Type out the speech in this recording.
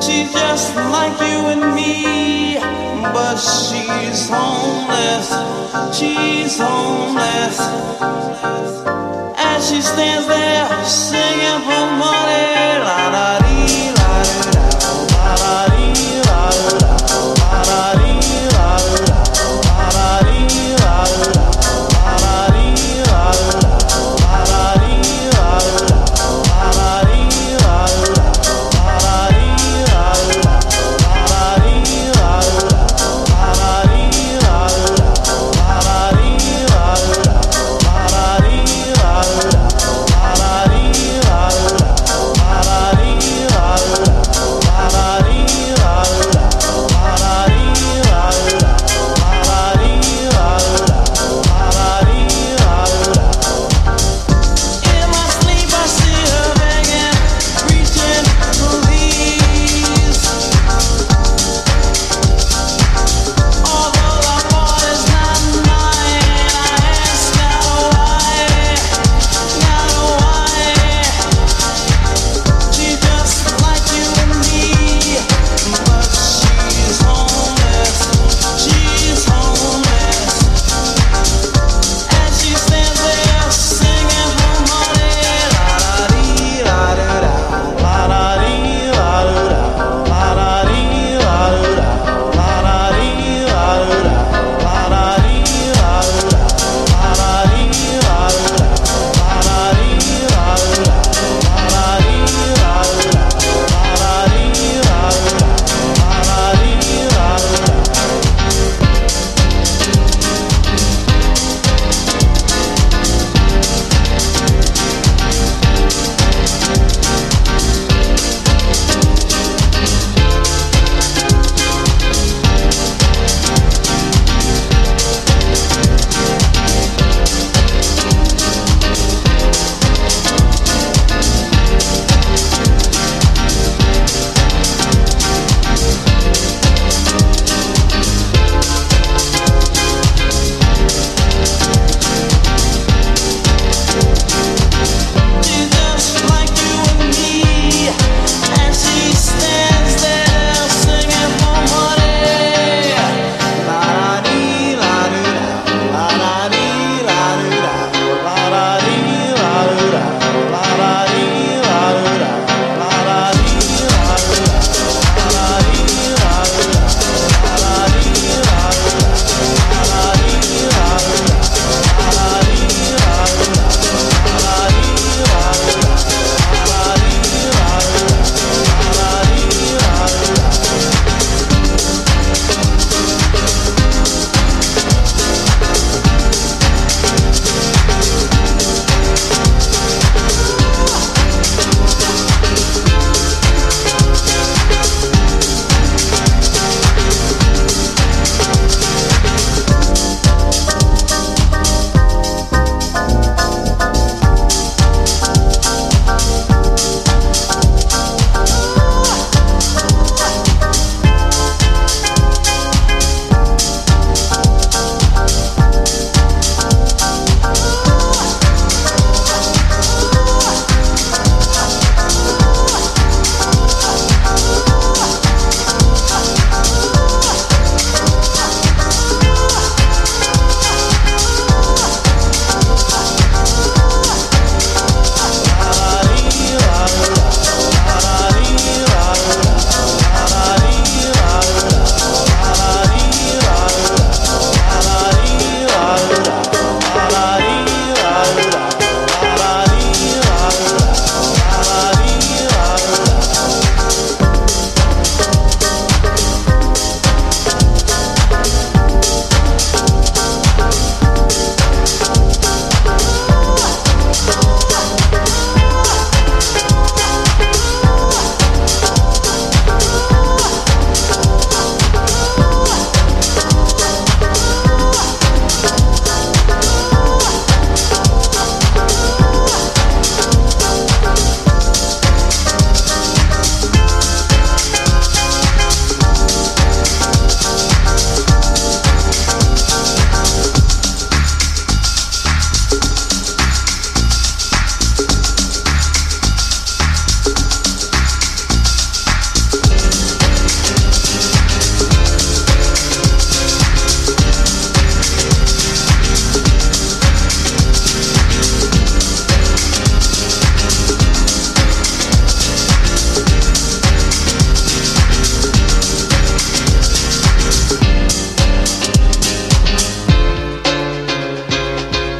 She's just like you and me, but she's homeless. She's homeless. As she stands there singing for money, la la